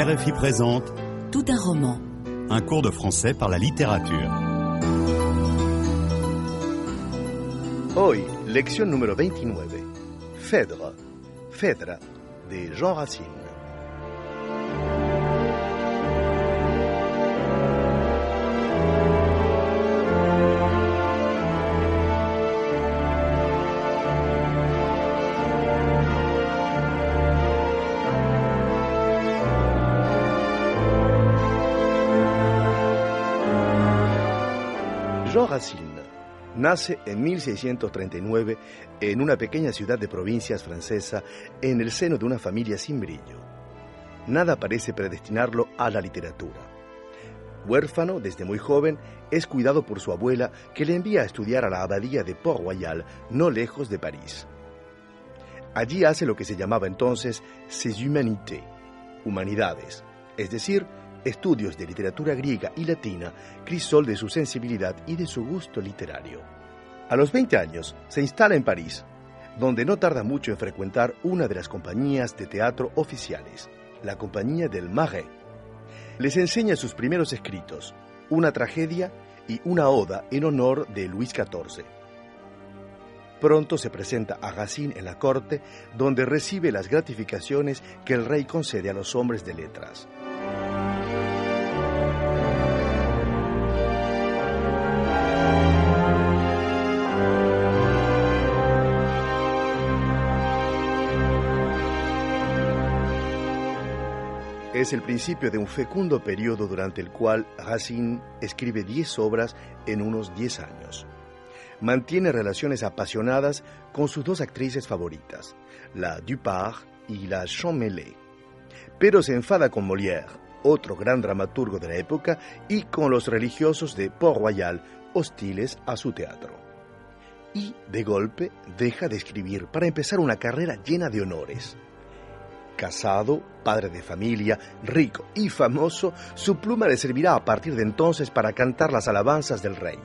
RFI présente Tout un roman. un cours de français par la littérature. Hoy, lección número 29. Phèdre, Phèdre, de Jean Racine. Racine nace en 1639 en una pequeña ciudad de provincias francesa en el seno de una familia sin brillo. Nada parece predestinarlo a la literatura. Huérfano desde muy joven, es cuidado por su abuela que le envía a estudiar a la abadía de Port-Royal, no lejos de París. Allí hace lo que se llamaba entonces ses humanités, humanidades, es decir, estudios de literatura griega y latina, crisol de su sensibilidad y de su gusto literario. A los 20 años se instala en París, donde no tarda mucho en frecuentar una de las compañías de teatro oficiales, la Compañía del Marais. Les enseña sus primeros escritos, una tragedia y una oda en honor de Luis XIV. Pronto se presenta a Racine en la corte, donde recibe las gratificaciones que el rey concede a los hombres de letras. Es el principio de un fecundo periodo durante el cual Racine escribe 10 obras en unos 10 años. Mantiene relaciones apasionadas con sus dos actrices favoritas, la Dupart y la Champmeslé. Pero se enfada con Molière, otro gran dramaturgo de la época, y con los religiosos de Port-Royal, hostiles a su teatro. Y, de golpe, deja de escribir para empezar una carrera llena de honores. Casado, padre de familia, rico y famoso, su pluma le servirá a partir de entonces para cantar las alabanzas del rey.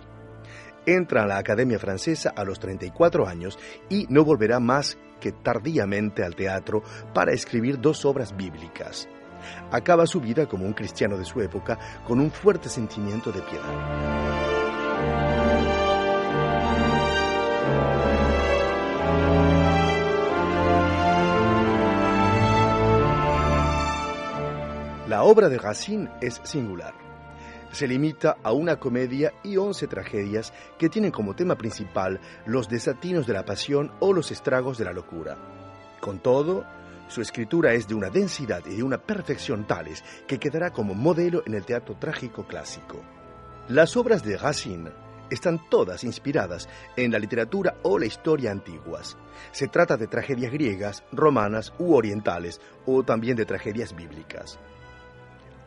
Entra a la Academia Francesa a los 34 años y no volverá más que tardíamente al teatro para escribir dos obras bíblicas. Acaba su vida como un cristiano de su época con un fuerte sentimiento de piedad. La obra de Racine es singular. Se limita a una comedia y once tragedias que tienen como tema principal los desatinos de la pasión o los estragos de la locura. Con todo, su escritura es de una densidad y de una perfección tales que quedará como modelo en el teatro trágico clásico. Las obras de Racine están todas inspiradas en la literatura o la historia antiguas. Se trata de tragedias griegas, romanas u orientales, o también de tragedias bíblicas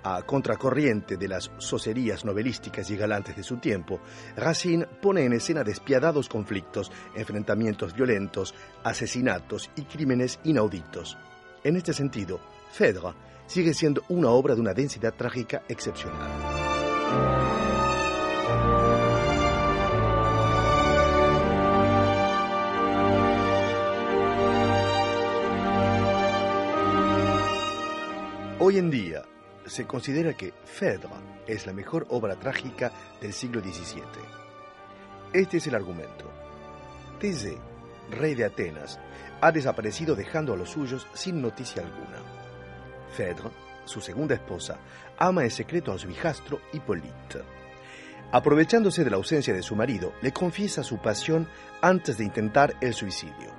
a contracorriente de las socerías novelísticas y galantes de su tiempo, Racine pone en escena despiadados conflictos, enfrentamientos violentos, asesinatos y crímenes inauditos. En este sentido, Phèdre sigue siendo una obra de una densidad trágica excepcional. Hoy en día, se considera que Phèdre es la mejor obra trágica del siglo XVII. Este es el argumento. Thésée, rey de Atenas, ha desaparecido dejando a los suyos sin noticia alguna. Phèdre, su segunda esposa, ama en secreto a su hijastro Hippolyte. Aprovechándose de la ausencia de su marido, le confiesa su pasión antes de intentar el suicidio.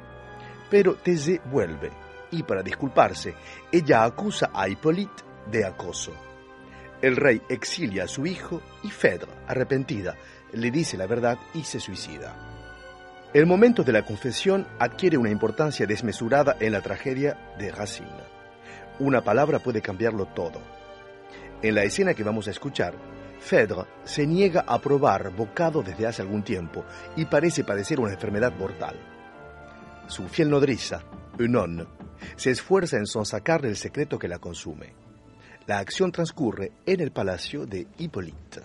Pero Thésée vuelve y para disculparse, ella acusa a Hippolyte de acoso. El rey exilia a su hijo y Phèdre, arrepentida, le dice la verdad y se suicida. El momento de la confesión adquiere una importancia desmesurada en la tragedia de Racine. Una palabra puede cambiarlo todo. En la escena que vamos a escuchar, Phèdre se niega a probar bocado desde hace algún tiempo y parece padecer una enfermedad mortal. Su fiel nodriza, Eunon, se esfuerza en sonsacarle el secreto que la consume. La acción transcurre en el palacio de Hippolyte.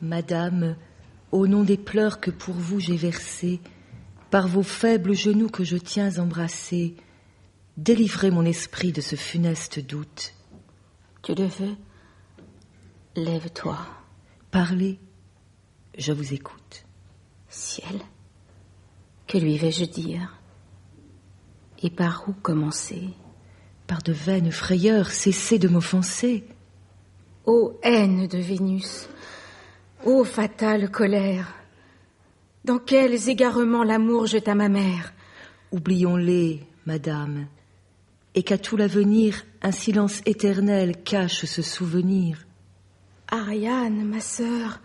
madame, au nom des pleurs que pour vous j'ai versés, par vos faibles genoux que je tiens embrassés, délivrez mon esprit de ce funeste doute. Tu le veux? Lève-toi. Parlez, je vous écoute. Ciel, que lui vais-je dire? Et par où commencer? Par de vaines frayeurs, cessez de m'offenser. Ô haine de Vénus, ô fatale colère, dans quels égarements l'amour jeta ma mère? Oublions-les, madame, et qu'à tout l'avenir un silence éternel cache ce souvenir. Ariane, ma sœur,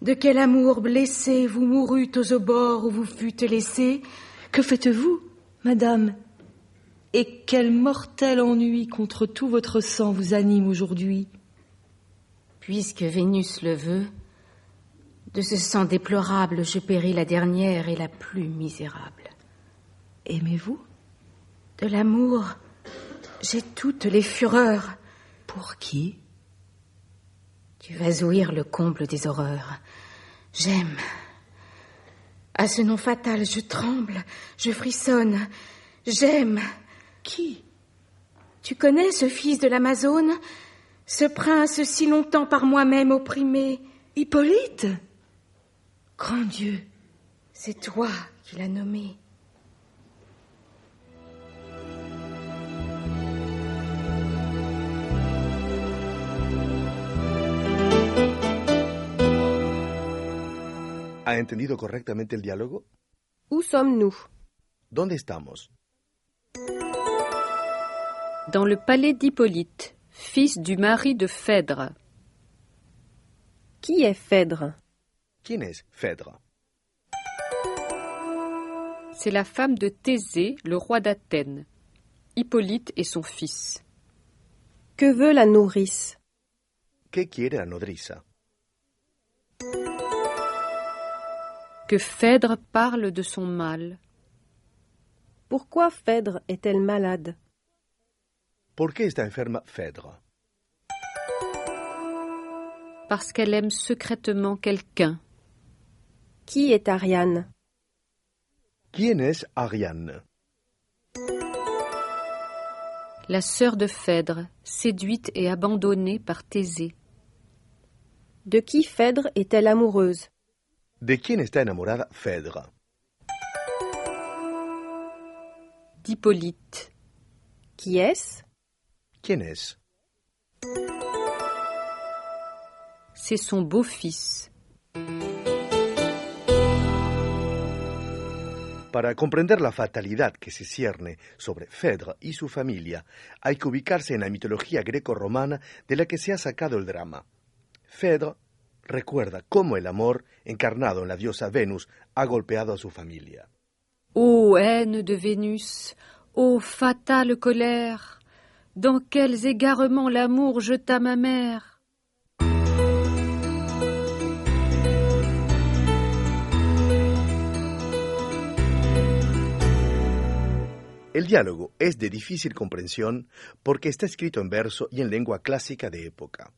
de quel amour blessé vous mourûtes aux abords où vous fûtes laissée. Que faites-vous, madame? Et quel mortel ennui contre tout votre sang vous anime aujourd'hui? Puisque Vénus le veut, de ce sang déplorable je péris la dernière et la plus misérable. Aimez-vous? De l'amour, j'ai toutes les fureurs. Pour qui? Tu vas ouïr le comble des horreurs. J'aime. À ce nom fatal, je tremble, je frissonne. J'aime. Qui? Tu connais ce fils de l'Amazone? Ce prince si longtemps par moi-même opprimé Hippolyte? Grand Dieu C'est toi qui l'as nommé. ¿Ha entendido correctamente el diálogo? Où sommes-nous? ¿Dónde estamos? Dans le palais d'Hippolyte, fils du mari de Phèdre. Qui est Phèdre? ¿Quién es Phèdre? C'est la femme de Thésée, le roi d'Athènes. Hippolyte est son fils. Que veut la nourrice? ¿Qué quiere la nodriza? Que Phèdre parle de son mal. Pourquoi Phèdre est-elle malade? Parce qu'elle aime secrètement quelqu'un. Qui est Ariane? ¿Quién es Ariane? La sœur de Phèdre, séduite et abandonnée par Thésée. De qui Phèdre est-elle amoureuse? ¿De quién está enamorada Phèdre? D'Hippolyte. Qui est-ce ¿Quién es? C'est son beau-fils. Para comprender la fatalidad que se cierne sobre Phèdre y su familia, hay que ubicarse en la mitología greco-romana de la que se ha sacado el drama. Phèdre recuerda cómo el amor, encarnado en la diosa Venus, ha golpeado a su familia. Ô haine de Vénus, ô fatale colère, dans quels égarements l'amour jeta ma mère. El diálogo es de difícil comprensión porque está escrito en verso y en lengua clásica de época.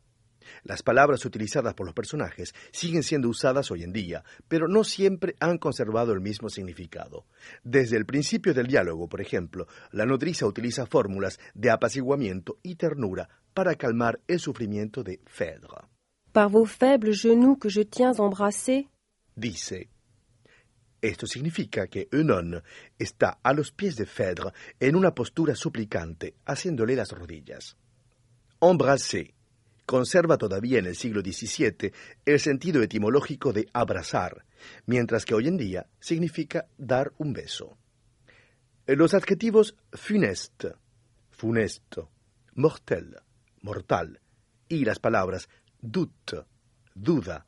Las palabras utilizadas por los personajes siguen siendo usadas hoy en día, pero no siempre han conservado el mismo significado. Desde el principio del diálogo, por ejemplo, la nodriza utiliza fórmulas de apaciguamiento y ternura para calmar el sufrimiento de Phèdre. Par vos faibles genoux que je tiens embrassés Dice, esto significa que Eunon está a los pies de Phèdre en una postura suplicante, haciéndole las rodillas. Embrasser conserva todavía en el siglo XVII el sentido etimológico de abrazar, mientras que hoy en día significa dar un beso. Los adjetivos funeste, funesto, mortel, mortal, y las palabras doute, duda,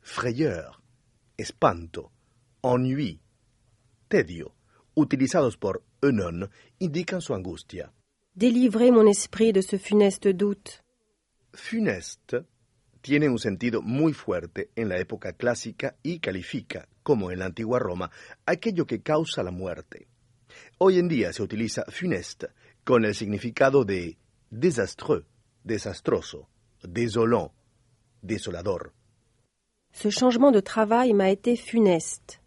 frayeur, espanto, ennui, tedio, utilizados por Eunon, indican su angustia. Délivrez mon esprit de ce funeste doute. Funeste tiene un sentido muy fuerte en la época clásica y califica, como en la antigua Roma, aquello que causa la muerte. Hoy en día se utiliza funeste con el significado de désastreux, desastroso, désolant, desolador. Ce changement de travail m'a été funeste.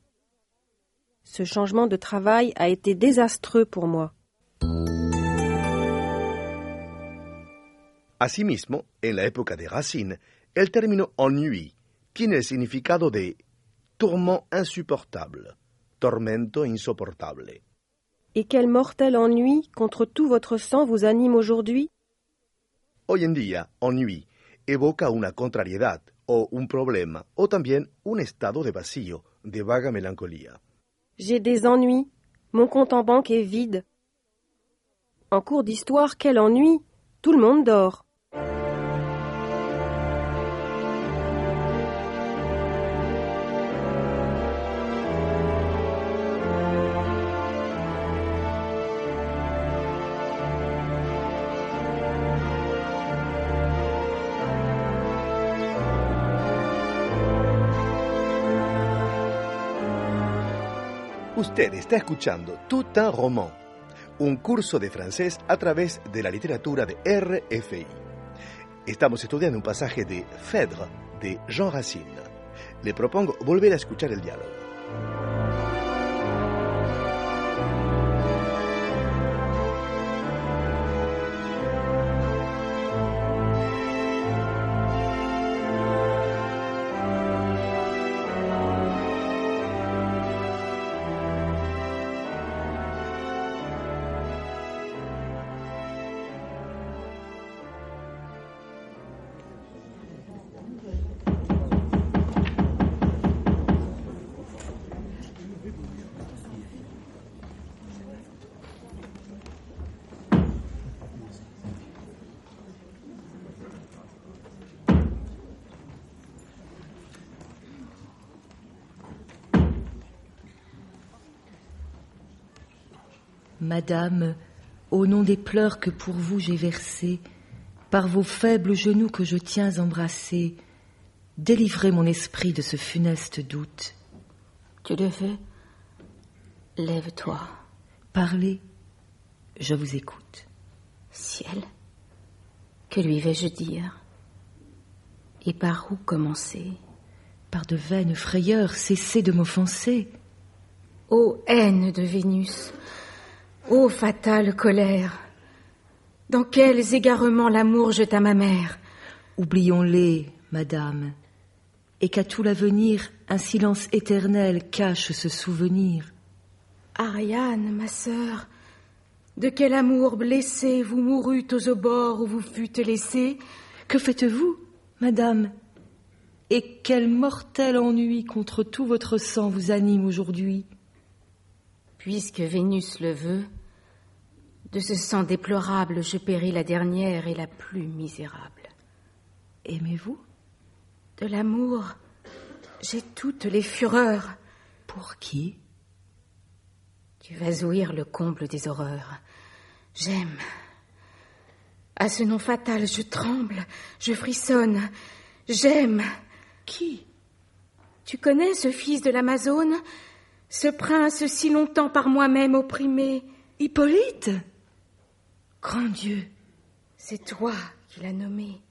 Ce changement de travail a été désastreux pour moi. Asimismo, en la época de Racine, el término ennui tiene el significado de tourment insupportable, tormento insoportable. Et quel mortel ennui contre tout votre sang vous anime aujourd'hui? Hoy en día, ennui evoca una contrariedad o un problema o también un estado de vacío, de vaga melancolía. J'ai des ennuis. Mon compte en banque est vide. En cours d'histoire, quel ennui Tout le monde dort. Usted está escuchando Tout un roman, un curso de francés a través de la literatura de RFI. Estamos estudiando un pasaje de Phèdre de Jean Racine. Le propongo volver a escuchar el diálogo. Madame, au nom des pleurs que pour vous j'ai versés, par vos faibles genoux que je tiens embrassés, délivrez mon esprit de ce funeste doute. Tu le veux? Lève-toi. Parlez, je vous écoute. Ciel, que lui vais-je dire? Et par où commencer? Par de vaines frayeurs, cessez de m'offenser. Ô haine de Vénus, ô fatale colère, dans quels égarements l'amour jeta ma mère. Oublions-les, madame, et qu'à tout l'avenir un silence éternel cache ce souvenir. Ariane, ma sœur, de quel amour blessé vous mourûtes aux abords où vous fûtes laissée? Que faites-vous, madame? Et quel mortel ennui contre tout votre sang vous anime aujourd'hui? Puisque Vénus le veut, de ce sang déplorable je péris la dernière et la plus misérable. Aimez-vous? De l'amour, j'ai toutes les fureurs. Pour qui? Tu vas ouïr le comble des horreurs. J'aime. À ce nom fatal, je tremble, je frissonne. J'aime. Qui? Tu connais ce fils de l'Amazone? Ce prince si longtemps par moi-même opprimé? Hippolyte? Grand Dieu C'est toi qui l'as nommé.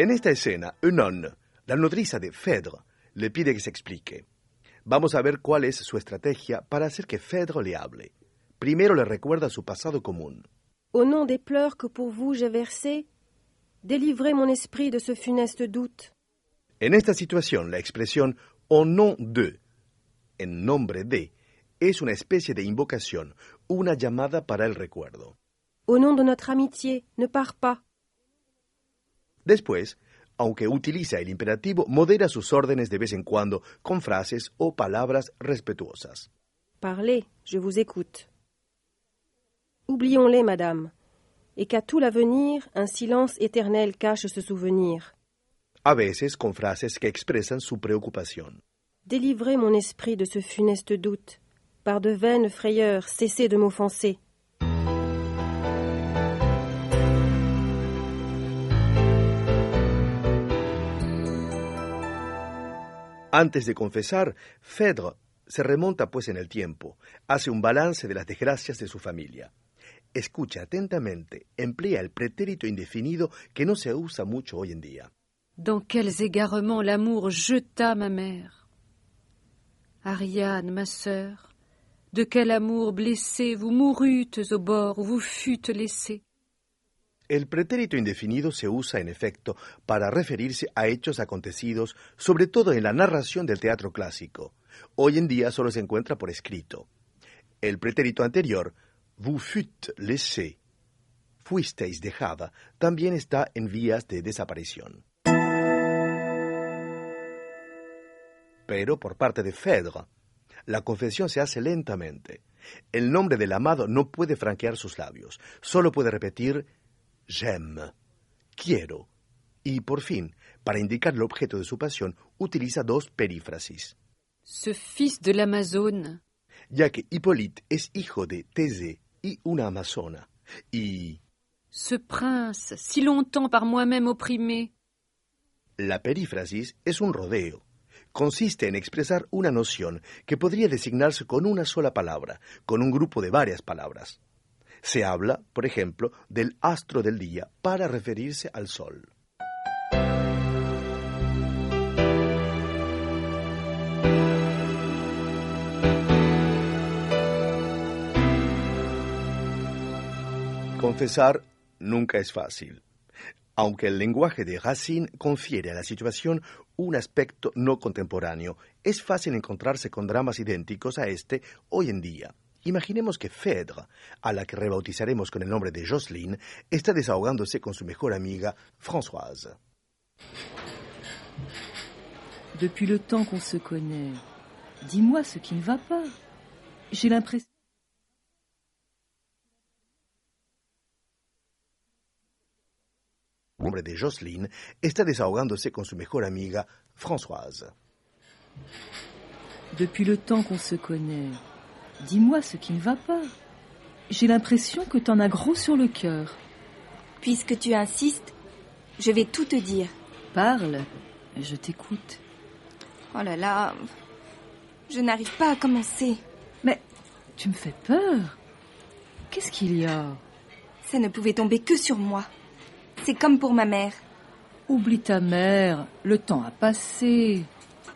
En esta escena, Eunon, la nodriza de Phèdre, le pide que se explique. Vamos a ver cuál es su estrategia para hacer que Phèdre le hable. Primero le recuerda su pasado común. Au nom des pleurs que pour vous j'ai versés, délivrez mon esprit de ce funeste doute. En esta situación, la expresión au nom de, en nombre de, es una especie de invocación, una llamada para el recuerdo. Au nom de notre amitié, ne pars pas. Después, aunque utiliza el imperativo, modera sus órdenes de vez en cuando con frases o palabras respetuosas. Parlez, je vous écoute. Oublions-les, madame, et qu'à tout l'avenir, un silence éternel cache ce souvenir. A veces con frases que expresan su preocupación. Délivrez mon esprit de ce funeste doute. Par de vaines frayeurs, cessez de m'offenser. Antes de confesar, Phèdre se remonta pues en el tiempo, hace un balance de las desgracias de su familia. Escucha atentamente, emplea el pretérito indefinido que no se usa mucho hoy en día. Dans quels égarements l'amour jeta ma mère. Ariane, ma sœur, de quel amour blessé vous mourûtes au bord où vous fûtes laissée. El pretérito indefinido se usa, en efecto, para referirse a hechos acontecidos, sobre todo en la narración del teatro clásico. Hoy en día solo se encuentra por escrito. El pretérito anterior, vous fûtes laissé, fuisteis dejada, también está en vías de desaparición. Pero por parte de Phèdre, la confesión se hace lentamente. El nombre del amado no puede franquear sus labios, solo puede repetir j'aime, quiero. Y por fin, para indicar el objeto de su pasión, utiliza dos perífrasis. Ce fils de l'Amazone, ya que Hippolyte es hijo de Thésée y una amazona, y ce prince, si longtemps par moi-même opprimé, la perífrasis es un rodeo. Consiste en expresar una noción que podría designarse con una sola palabra, con un grupo de varias palabras. Se habla, por ejemplo, del astro del día para referirse al sol. Confesar nunca es fácil. Aunque el lenguaje de Racine confiere a la situación un aspecto no contemporáneo, es fácil encontrarse con dramas idénticos a este hoy en día. Imaginemos que Phèdre, a la que rebautizaremos con el nombre de Jocelyne, está desahogándose con su mejor amiga Françoise. Depuis le temps qu'on se connaît, dis-moi ce qui ne va pas. J'ai l'impression. El nombre de Jocelyne está desahogándose con su mejor amiga Françoise. Depuis le temps qu'on se connaît, dis-moi ce qui ne va pas. J'ai l'impression que t'en as gros sur le cœur. Puisque tu insistes, je vais tout te dire. Parle, je t'écoute. Oh là là, je n'arrive pas à commencer. Mais tu me fais peur. Qu'est-ce qu'il y a? Ça ne pouvait tomber que sur moi. C'est comme pour ma mère. Oublie ta mère, le temps a passé.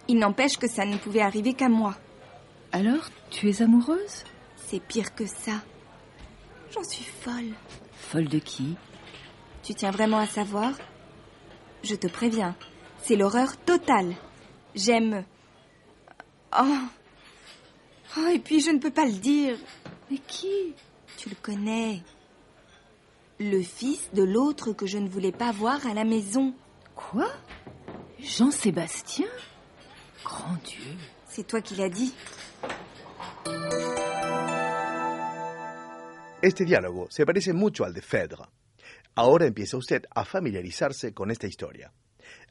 Il n'empêche que ça ne pouvait arriver qu'à moi. Alors, tu es amoureuse? C'est pire que ça. J'en suis folle. Folle de qui? Tu tiens vraiment à savoir? Je te préviens, c'est l'horreur totale. J'aime. Oh. Oh, et puis je ne peux pas le dire. Mais qui? Tu le connais. Le fils de l'autre que je ne voulais pas voir à la maison. Quoi? Jean-Sébastien? Grand Dieu. C'est toi qui l'as dit. Este diálogo se parece mucho al de Phèdre. Ahora empieza usted a familiarizarse con esta historia.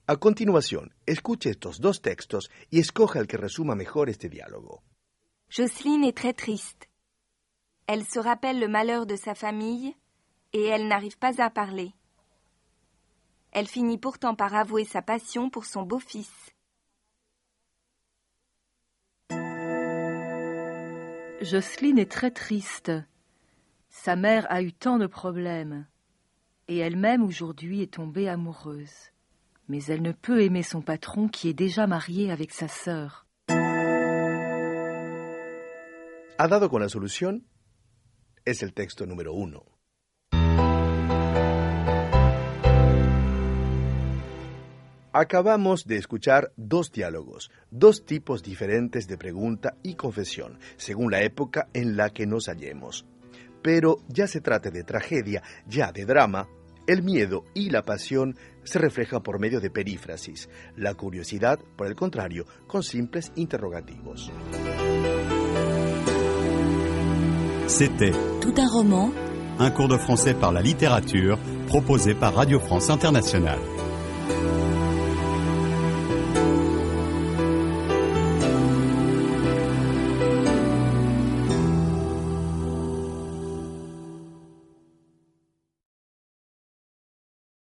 A continuación, escuche estos dos textos y escoja el que resuma mejor este diálogo. Jocelyne est très triste. Elle se rappelle le malheur de sa famille et elle n'arrive pas à parler. Elle finit pourtant par avouer sa passion pour son beau-fils. Jocelyne est très triste. Sa mère a eu tant de problèmes. Et elle-même aujourd'hui est tombée amoureuse. Mais elle ne peut aimer son patron qui est déjà marié avec sa sœur. ¿Ha dado con la solución? Es el texto número uno. Acabamos de escuchar dos diálogos, dos tipos diferentes de pregunta y confesión, según la época en la que nos hallemos. Pero ya se trate de tragedia, ya de drama, el miedo y la pasión se reflejan por medio de perífrasis, la curiosidad, por el contrario, con simples interrogativos. C'était Tout un roman, un cours de français par la littérature proposé par Radio France Internationale.